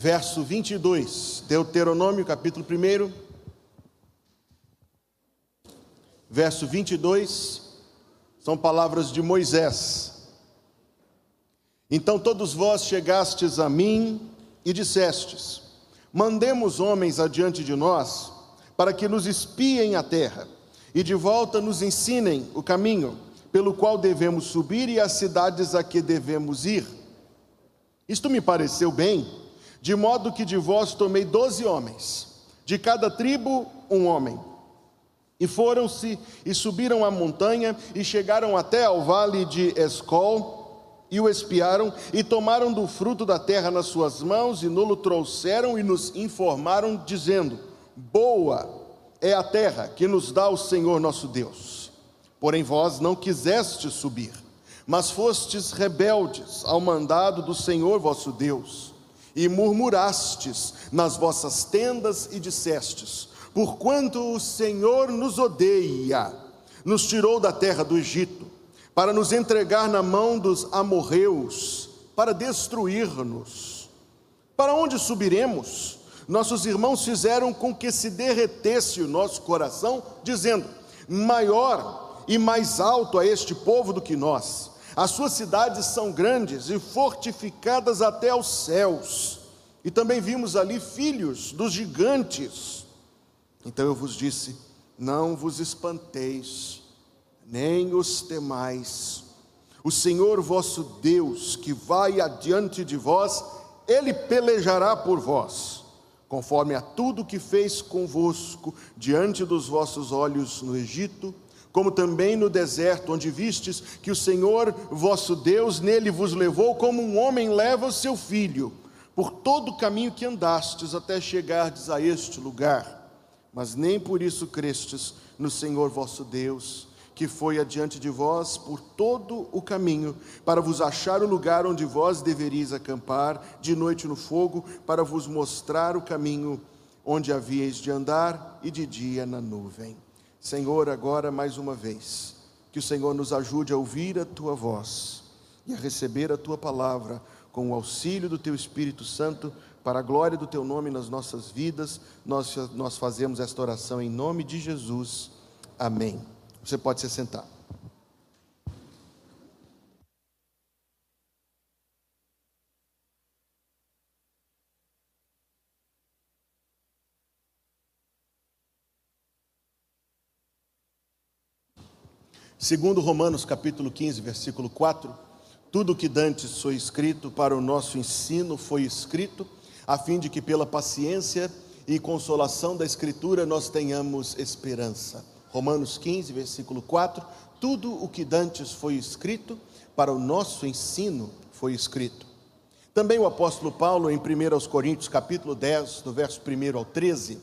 verso 22, Deuteronômio, capítulo 1, verso 22, são palavras de Moisés. Então todos vós chegastes a mim e dissestes: Mandemos homens adiante de nós, para que nos espiem a terra, e de volta nos ensinem o caminho pelo qual devemos subir e as cidades a que devemos ir. Isto me pareceu bem de modo que de vós tomei doze homens, de cada tribo um homem. E foram-se e subiram a montanha e chegaram até ao vale de Escol e o espiaram e tomaram do fruto da terra nas suas mãos e nolo trouxeram e nos informaram dizendo: Boa é a terra que nos dá o Senhor nosso Deus. Porém vós não quisestes subir, mas fostes rebeldes ao mandado do Senhor vosso Deus e murmurastes nas vossas tendas e dissestes: Porquanto o Senhor nos odeia, nos tirou da terra do Egito, para nos entregar na mão dos amorreus, para destruir-nos. Para onde subiremos? Nossos irmãos fizeram com que se derretesse o nosso coração, dizendo: Maior e mais alto a este povo do que nós as suas cidades são grandes e fortificadas até aos céus. E também vimos ali filhos dos gigantes. Então eu vos disse: não vos espanteis, nem os temais. O Senhor vosso Deus, que vai adiante de vós, ele pelejará por vós, conforme a tudo que fez convosco diante dos vossos olhos no Egito como também no deserto, onde vistes que o Senhor vosso Deus nele vos levou, como um homem leva o seu filho, por todo o caminho que andastes até chegardes a este lugar. Mas nem por isso crestes no Senhor vosso Deus, que foi adiante de vós por todo o caminho, para vos achar o lugar onde vós deveríeis acampar, de noite no fogo, para vos mostrar o caminho onde havíeis de andar, e de dia na nuvem. Senhor, agora mais uma vez, que o Senhor nos ajude a ouvir a tua voz e a receber a tua palavra com o auxílio do teu Espírito Santo, para a glória do teu nome nas nossas vidas. Nós, nós fazemos esta oração em nome de Jesus. Amém. Você pode se sentar. Segundo Romanos capítulo 15, versículo 4, tudo que dantes foi escrito para o nosso ensino foi escrito, a fim de que pela paciência e consolação da escritura nós tenhamos esperança. Romanos 15, versículo 4, tudo o que dantes foi escrito para o nosso ensino foi escrito. Também o apóstolo Paulo em 1 Coríntios capítulo 10, do verso 1 ao 13,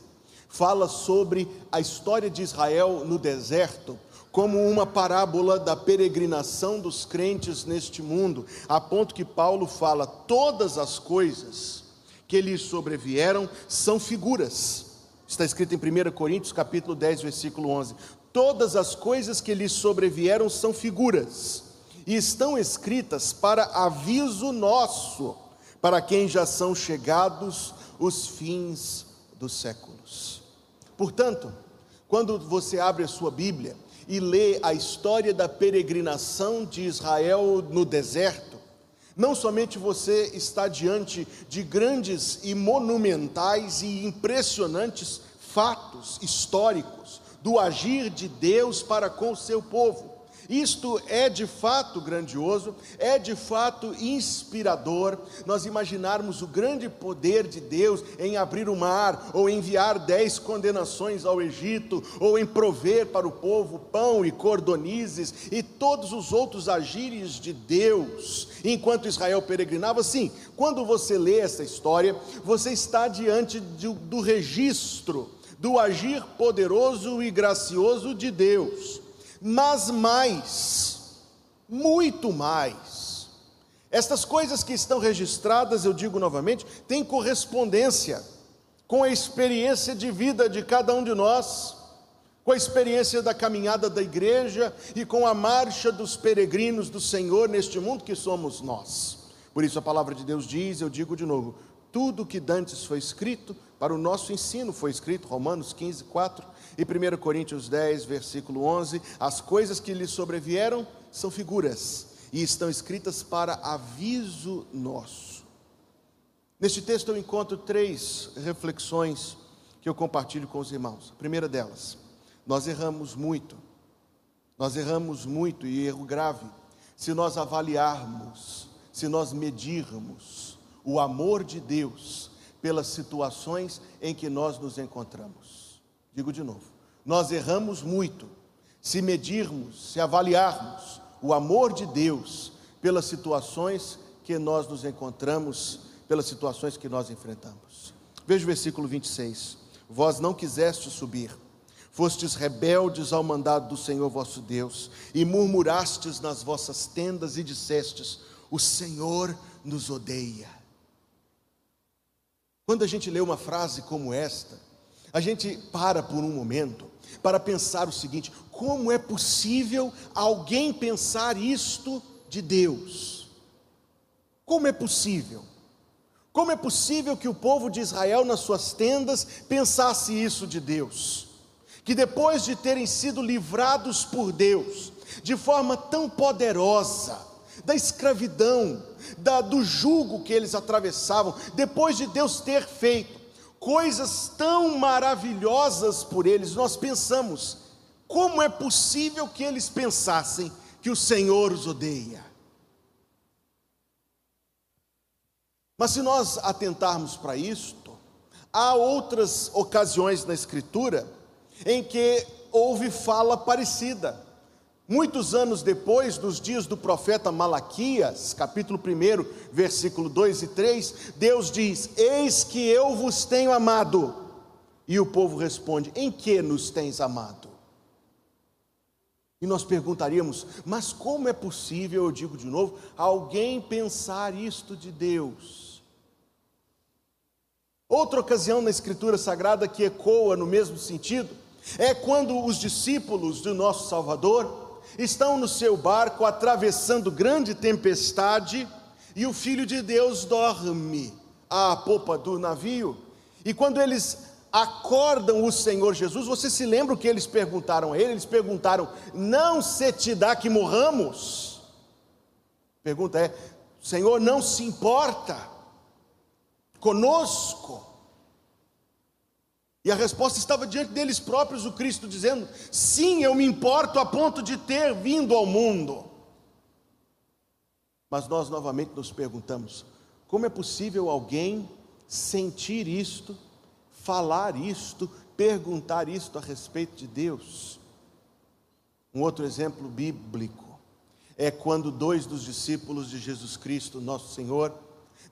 fala sobre a história de Israel no deserto, como uma parábola da peregrinação dos crentes neste mundo, a ponto que Paulo fala: todas as coisas que lhes sobrevieram são figuras. Está escrito em 1 Coríntios capítulo 10, versículo 11. Todas as coisas que lhes sobrevieram são figuras, e estão escritas para aviso nosso, para quem já são chegados os fins dos séculos. Portanto, quando você abre a sua Bíblia, e lê a história da peregrinação de Israel no deserto, não somente você está diante de grandes e monumentais e impressionantes fatos históricos do agir de Deus para com o seu povo, isto é de fato grandioso, é de fato inspirador. Nós imaginarmos o grande poder de Deus em abrir o mar, ou enviar dez condenações ao Egito, ou em prover para o povo pão e cordonizes e todos os outros agires de Deus, enquanto Israel peregrinava. Sim, quando você lê essa história, você está diante do, do registro do agir poderoso e gracioso de Deus mas mais, muito mais. Estas coisas que estão registradas, eu digo novamente, têm correspondência com a experiência de vida de cada um de nós, com a experiência da caminhada da igreja e com a marcha dos peregrinos do Senhor neste mundo que somos nós. Por isso a palavra de Deus diz, eu digo de novo, Tudo que dantes foi escrito para o nosso ensino foi escrito, Romanos 15, 4 e 1 Coríntios 10, versículo 11: as coisas que lhe sobrevieram são figuras e estão escritas para aviso nosso. Neste texto eu encontro três reflexões que eu compartilho com os irmãos. A primeira delas, nós erramos muito, nós erramos muito e erro grave, se nós avaliarmos, se nós medirmos o amor de Deus pelas situações em que nós nos encontramos. Digo de novo, nós erramos muito se medirmos, se avaliarmos o amor de Deus pelas situações que nós nos encontramos, pelas situações que nós enfrentamos. Veja o versículo 26. Vós não quisestes subir, fostes rebeldes ao mandado do Senhor vosso Deus, e murmurastes nas vossas tendas e dissestes: O Senhor nos odeia. Quando a gente lê uma frase como esta, a gente para por um momento para pensar o seguinte: como é possível alguém pensar isto de Deus? Como é possível? Como é possível que o povo de Israel, nas suas tendas, pensasse isso de Deus? Que depois de terem sido livrados por Deus, de forma tão poderosa, da escravidão, da, do jugo que eles atravessavam, depois de Deus ter feito coisas tão maravilhosas por eles, nós pensamos, como é possível que eles pensassem que o Senhor os odeia? Mas se nós atentarmos para isto, há outras ocasiões na Escritura em que houve fala parecida. Muitos anos depois, dos dias do profeta Malaquias, capítulo 1, versículo 2 e 3, Deus diz: Eis que eu vos tenho amado. E o povo responde: Em que nos tens amado? E nós perguntaríamos: Mas como é possível, eu digo de novo, alguém pensar isto de Deus? Outra ocasião na Escritura Sagrada que ecoa no mesmo sentido é quando os discípulos do nosso Salvador estão no seu barco atravessando grande tempestade e o Filho de Deus dorme à popa do navio. E quando eles acordam o Senhor Jesus, você se lembra o que eles perguntaram a ele? Eles perguntaram: Não se te dá que morramos? Pergunta é: Senhor não se importa conosco? E a resposta estava diante deles próprios, o Cristo dizendo: Sim, eu me importo a ponto de ter vindo ao mundo. Mas nós novamente nos perguntamos: como é possível alguém sentir isto, falar isto, perguntar isto a respeito de Deus? Um outro exemplo bíblico é quando dois dos discípulos de Jesus Cristo, nosso Senhor,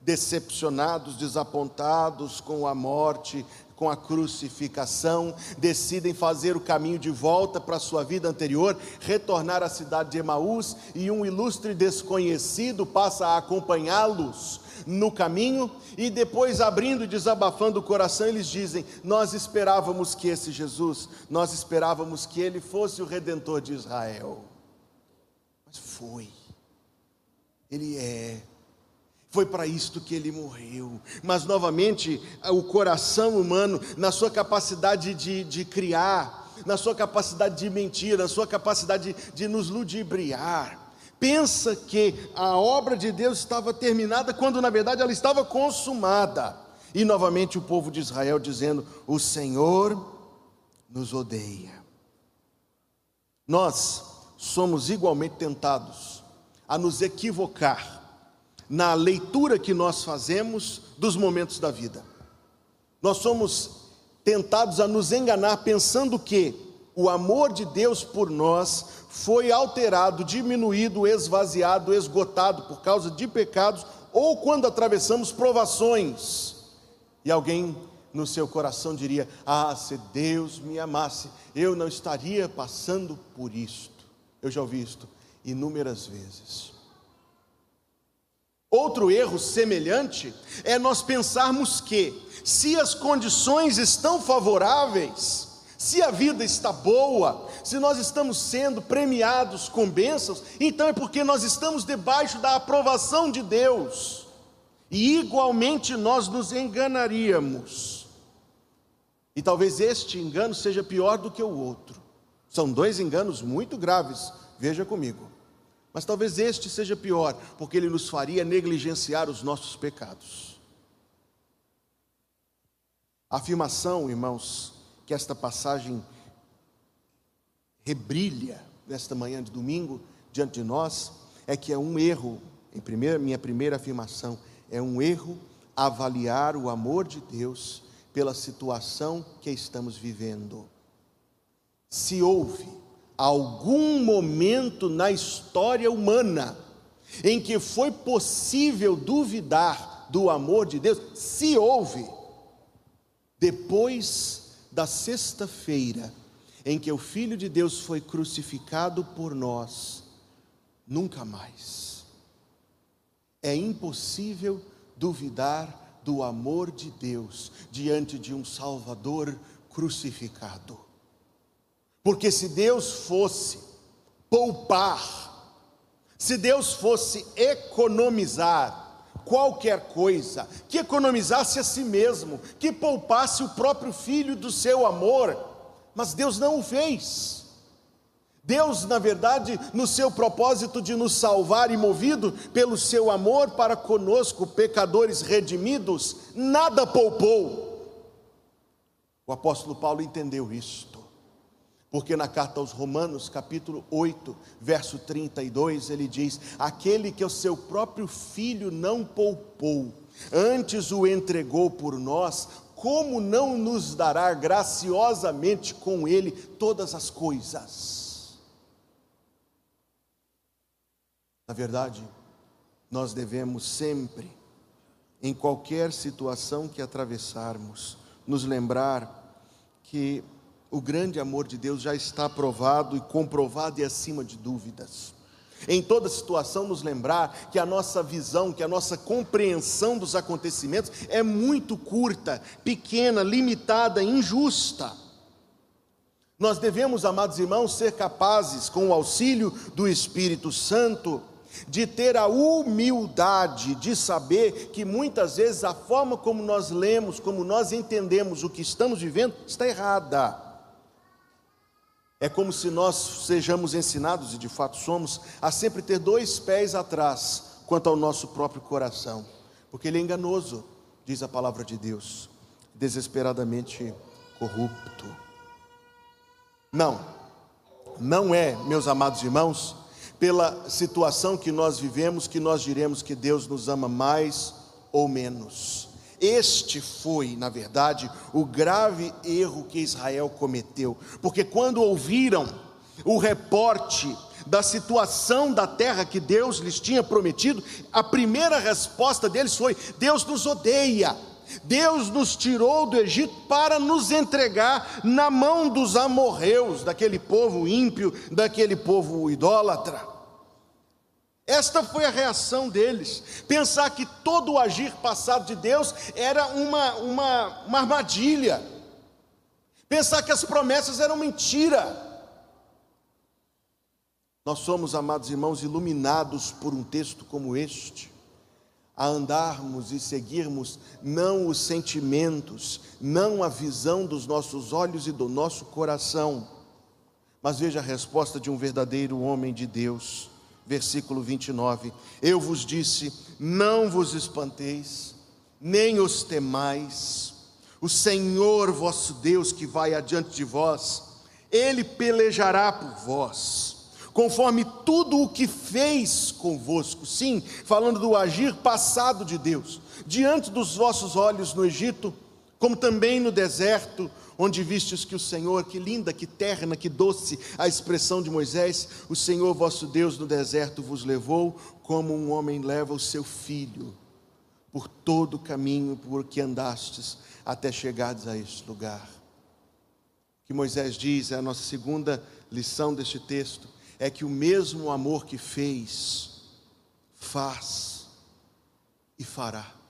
decepcionados, desapontados com a morte, com a crucificação, decidem fazer o caminho de volta para a sua vida anterior, retornar à cidade de Emaús, e um ilustre desconhecido passa a acompanhá-los no caminho, e depois, abrindo e desabafando o coração, eles dizem: Nós esperávamos que esse Jesus, nós esperávamos que ele fosse o redentor de Israel. Mas foi, ele é foi para isto que ele morreu. Mas, novamente, o coração humano, na sua capacidade de, de criar, na sua capacidade de mentir, na sua capacidade de, de nos ludibriar, pensa que a obra de Deus estava terminada, quando na verdade ela estava consumada. E novamente o povo de Israel dizendo: O Senhor nos odeia. Nós somos igualmente tentados a nos equivocar na leitura que nós fazemos dos momentos da vida. Nós somos tentados a nos enganar pensando que o amor de Deus por nós foi alterado, diminuído, esvaziado, esgotado por causa de pecados ou quando atravessamos provações. E alguém no seu coração diria: Ah, se Deus me amasse, eu não estaria passando por isto. Eu já ouvi isto inúmeras vezes. Outro erro semelhante é nós pensarmos que, se as condições estão favoráveis, se a vida está boa, se nós estamos sendo premiados com bênçãos, então é porque nós estamos debaixo da aprovação de Deus. E igualmente nós nos enganaríamos. E talvez este engano seja pior do que o outro. São dois enganos muito graves, veja comigo. Mas talvez este seja pior, porque ele nos faria negligenciar os nossos pecados. A afirmação, irmãos, que esta passagem rebrilha nesta manhã de domingo diante de nós, é que é um erro, em primeira, minha primeira afirmação, é um erro avaliar o amor de Deus pela situação que estamos vivendo. Se houve algum momento na história humana em que foi possível duvidar do amor de Deus, se houve, depois da sexta-feira em que o Filho de Deus foi crucificado por nós, nunca mais. É impossível duvidar do amor de Deus diante de um Salvador crucificado. Porque se Deus fosse poupar, se Deus fosse economizar, qualquer coisa, que economizasse a si mesmo, que poupasse o próprio filho do seu amor, mas Deus não o fez. Deus, na verdade, no seu propósito de nos salvar e movido pelo seu amor para conosco, pecadores redimidos, nada poupou. O apóstolo Paulo entendeu isto, porque na carta aos Romanos, capítulo 8, verso 32, ele diz: Aquele que o seu próprio filho não poupou, antes o entregou por nós, como não nos dará graciosamente com ele todas as coisas? Na verdade, nós devemos sempre, em qualquer situação que atravessarmos, nos lembrar que o grande amor de Deus já está provado e comprovado e acima de dúvidas. Em toda situação, nos lembrar que a nossa visão, que a nossa compreensão dos acontecimentos é muito curta, pequena, limitada, injusta. Nós devemos, amados irmãos, ser capazes, com o auxílio do Espírito Santo, de ter a humildade de saber que muitas vezes a forma como nós lemos, como nós entendemos o que estamos vivendo, está errada. É como se nós sejamos ensinados, e de fato somos, a sempre ter dois pés atrás quanto ao nosso próprio coração, porque ele é enganoso, diz a palavra de Deus, desesperadamente corrupto. Não, não é, meus amados irmãos, pela situação que nós vivemos, que nós diremos que Deus nos ama mais ou menos. Este foi, na verdade, o grave erro que Israel cometeu, porque quando ouviram o reporte da situação da terra que Deus lhes tinha prometido, a primeira resposta deles foi: Deus nos odeia. Deus nos tirou do Egito para nos entregar na mão dos amorreus, daquele povo ímpio, daquele povo idólatra. Esta foi a reação deles. Pensar que todo o agir passado de Deus era uma, uma, uma armadilha. Pensar que as promessas eram mentira. Nós somos, amados irmãos, iluminados por um texto como este, a andarmos e seguirmos não os sentimentos, não a visão dos nossos olhos e do nosso coração, mas veja a resposta de um verdadeiro homem de Deus versículo 29. Eu vos disse: não vos espanteis, nem os temais, o Senhor vosso Deus que vai adiante de vós, ele pelejará por vós, conforme tudo o que fez convosco. Sim, falando do agir passado de Deus, diante dos vossos olhos no Egito, como também no deserto, onde vistes que o Senhor, que linda, que terna, que doce a expressão de Moisés, o Senhor vosso Deus no deserto vos levou, como um homem leva o seu filho, por todo o caminho por que andastes, até chegardes a este lugar. O que Moisés diz, é a nossa segunda lição deste texto, é que o mesmo amor que fez, faz e fará.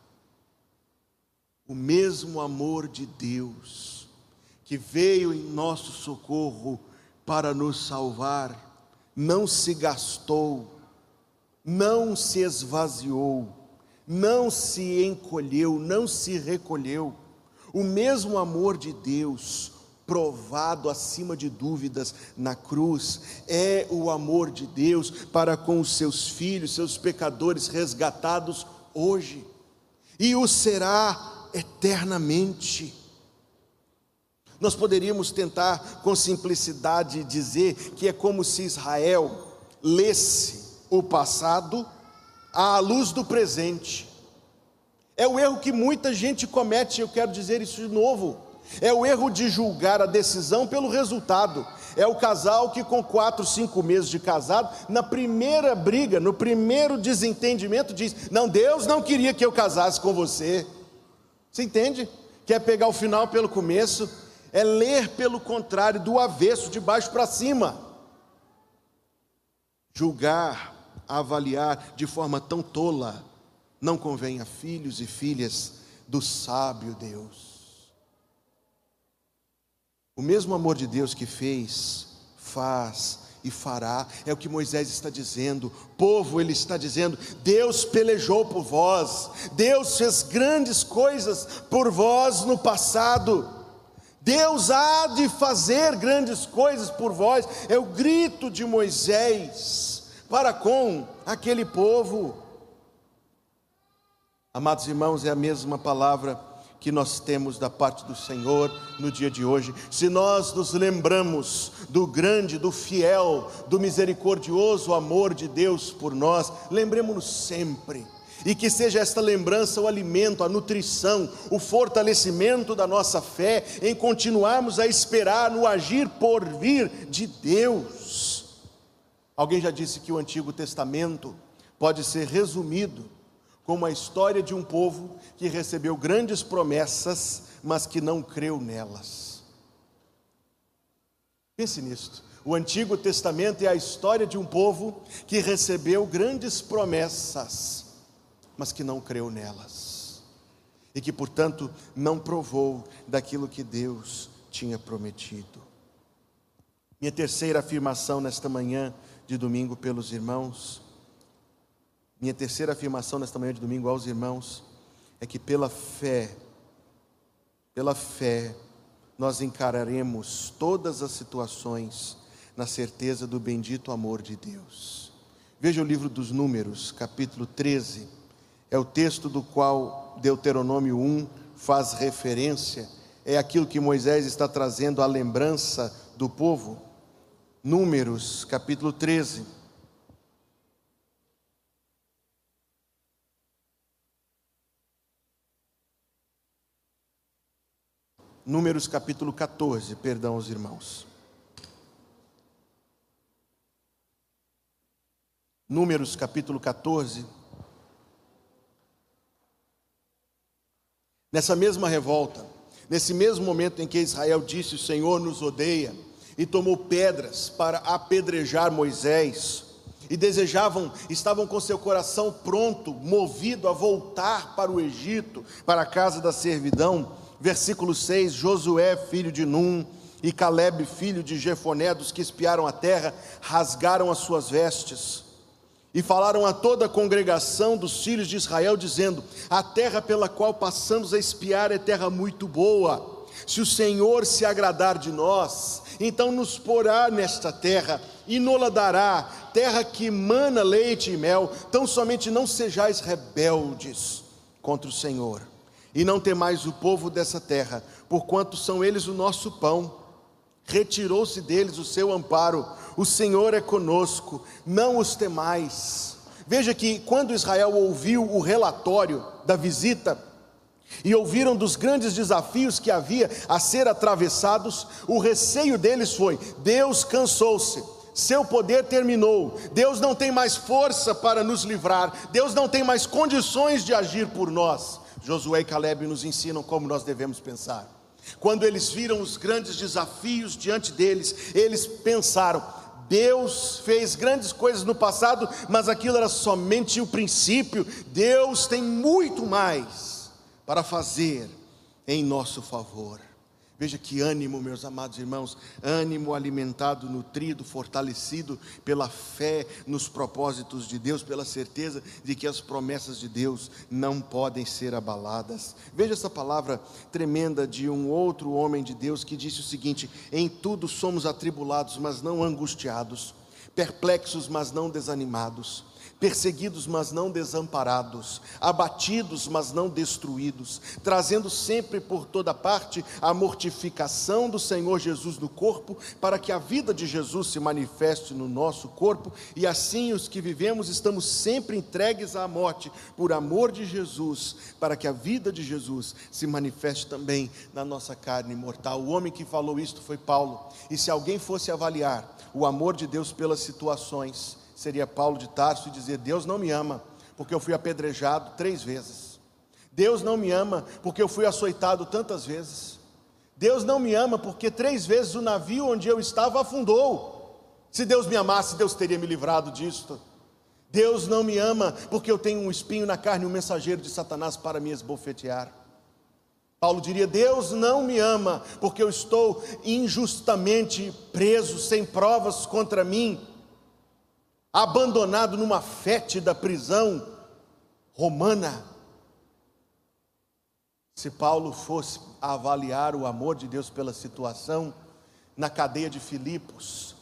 O mesmo amor de Deus que veio em nosso socorro para nos salvar, não se gastou, não se esvaziou, não se encolheu, não se recolheu. O mesmo amor de Deus, provado acima de dúvidas na cruz, é o amor de Deus para com os seus filhos, seus pecadores resgatados hoje, e o será eternamente. Nós poderíamos tentar com simplicidade dizer que é como se Israel lesse o passado à luz do presente. É o erro que muita gente comete, eu quero dizer isso de novo. É o erro de julgar a decisão pelo resultado. É o casal que, com quatro, cinco meses de casado, na primeira briga, no primeiro desentendimento, diz: Não, Deus não queria que eu casasse com você. Você entende? Quer pegar o final pelo começo, é ler pelo contrário, do avesso, de baixo para cima. Julgar, avaliar de forma tão tola, não convém a filhos e filhas do sábio Deus. O mesmo amor de Deus que fez, faz e fará, é o que Moisés está dizendo. Povo, ele está dizendo: Deus pelejou por vós, Deus fez grandes coisas por vós no passado. Deus há de fazer grandes coisas por vós, é o grito de Moisés para com aquele povo. Amados irmãos, é a mesma palavra que nós temos da parte do Senhor no dia de hoje. Se nós nos lembramos do grande, do fiel, do misericordioso amor de Deus por nós, lembremos-nos sempre. E que seja esta lembrança o alimento, a nutrição, o fortalecimento da nossa fé em continuarmos a esperar no agir por vir de Deus. Alguém já disse que o Antigo Testamento pode ser resumido como a história de um povo que recebeu grandes promessas, mas que não creu nelas. Pense nisto. O Antigo Testamento é a história de um povo que recebeu grandes promessas, mas que não creu nelas. E que, portanto, não provou daquilo que Deus tinha prometido. Minha terceira afirmação nesta manhã de domingo pelos irmãos minha terceira afirmação nesta manhã de domingo aos irmãos é que pela fé, pela fé, nós encararemos todas as situações na certeza do bendito amor de Deus. Veja o livro dos Números, capítulo 13, é o texto do qual Deuteronômio 1 faz referência, é aquilo que Moisés está trazendo à lembrança do povo. Números, capítulo 13. Números capítulo 14, perdão aos irmãos. Números capítulo 14. Nessa mesma revolta, nesse mesmo momento em que Israel disse: O Senhor nos odeia, e tomou pedras para apedrejar Moisés, e desejavam, estavam com seu coração pronto, movido a voltar para o Egito, para a casa da servidão versículo 6: Josué, filho de Num, e Caleb, filho de Jefoné, dos que espiaram a terra, rasgaram as suas vestes e falaram a toda a congregação dos filhos de Israel, dizendo: A terra pela qual passamos a espiar é terra muito boa. Se o Senhor se agradar de nós, então nos porá nesta terra e nola dará, terra que mana leite e mel. Tão somente não sejais rebeldes contra o Senhor e não temais o povo dessa terra, porquanto são eles o nosso pão. Retirou-se deles o seu amparo, o Senhor é conosco, não os temais. Veja que quando Israel ouviu o relatório da visita, e ouviram dos grandes desafios que havia a ser atravessados, o receio deles foi: Deus cansou-se, seu poder terminou, Deus não tem mais força para nos livrar, Deus não tem mais condições de agir por nós. Josué e Caleb nos ensinam como nós devemos pensar. Quando eles viram os grandes desafios diante deles, eles pensaram: Deus fez grandes coisas no passado, mas aquilo era somente o princípio. Deus tem muito mais para fazer em nosso favor. Veja que ânimo, meus amados irmãos, ânimo alimentado, nutrido, fortalecido pela fé nos propósitos de Deus, pela certeza de que as promessas de Deus não podem ser abaladas. Veja essa palavra tremenda de um outro homem de Deus que disse o seguinte: Em tudo somos atribulados, mas não angustiados, perplexos, mas não desanimados perseguidos, mas não desamparados, abatidos, mas não destruídos, trazendo sempre por toda parte a mortificação do Senhor Jesus no corpo, para que a vida de Jesus se manifeste no nosso corpo, e assim os que vivemos estamos sempre entregues à morte por amor de Jesus, para que a vida de Jesus se manifeste também na nossa carne mortal. O homem que falou isto foi Paulo, e se alguém fosse avaliar o amor de Deus pelas situações, seria Paulo de Tarso e dizer: Deus não me ama, porque eu fui apedrejado três vezes. Deus não me ama, porque eu fui açoitado tantas vezes. Deus não me ama, porque três vezes o navio onde eu estava afundou. Se Deus me amasse, Deus teria me livrado disto. Deus não me ama, porque eu tenho um espinho na carne, um mensageiro de Satanás para me esbofetear. Paulo diria: Deus não me ama, porque eu estou injustamente preso, sem provas contra mim abandonado numa fétida prisão romana. Se Paulo fosse avaliar o amor de Deus pela situação na cadeia de Filipos,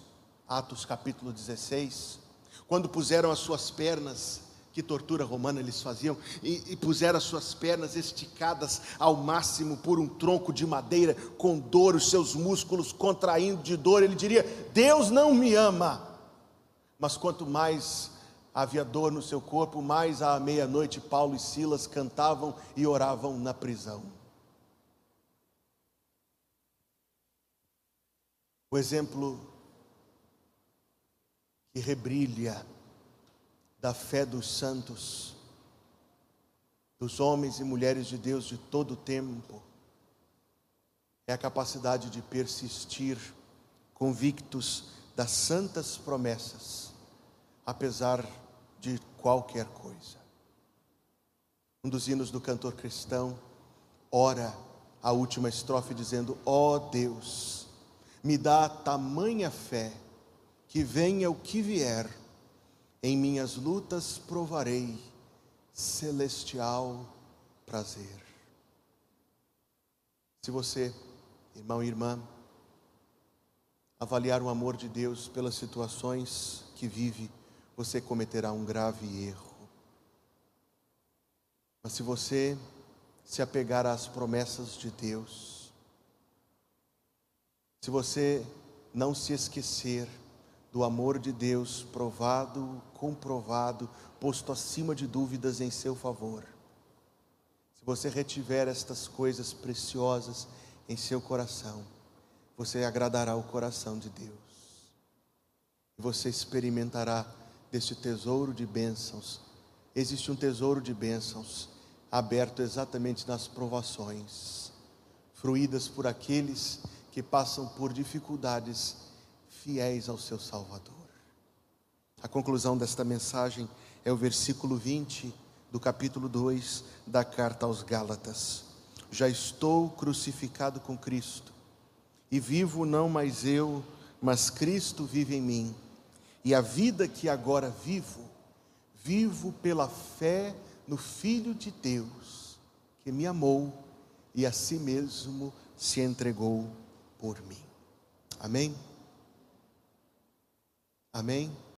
Atos capítulo 16, quando puseram as suas pernas, que tortura romana eles faziam, e, e puseram as suas pernas esticadas ao máximo por um tronco de madeira, com dor, os seus músculos contraindo de dor, ele diria: Deus não me ama mas quanto mais havia dor no seu corpo, mais à meia-noite Paulo e Silas cantavam e oravam na prisão. O exemplo que rebrilha da fé dos santos, dos homens e mulheres de Deus de todo o tempo, é a capacidade de persistir convictos das santas promessas apesar de qualquer coisa. Um dos hinos do cantor cristão ora a última estrofe dizendo: Ó oh Deus, me dá tamanha fé que venha o que vier, em minhas lutas provarei celestial prazer. Se você, irmão e irmã, avaliar o amor de Deus pelas situações que vive, você cometerá um grave erro. Mas se você se apegar às promessas de Deus, se você não se esquecer do amor de Deus provado, comprovado, posto acima de dúvidas em seu favor, se você retiver estas coisas preciosas em seu coração, você agradará o coração de Deus. Você experimentará deste tesouro de bênçãos. Existe um tesouro de bênçãos aberto exatamente nas provações, fruídas por aqueles que passam por dificuldades fiéis ao seu Salvador. A conclusão desta mensagem é o versículo 20 do capítulo 2 da carta aos Gálatas. Já estou crucificado com Cristo, e vivo não mais eu, mas Cristo vive em mim. E a vida que agora vivo, vivo pela fé no Filho de Deus, que me amou e a si mesmo se entregou por mim. Amém? Amém?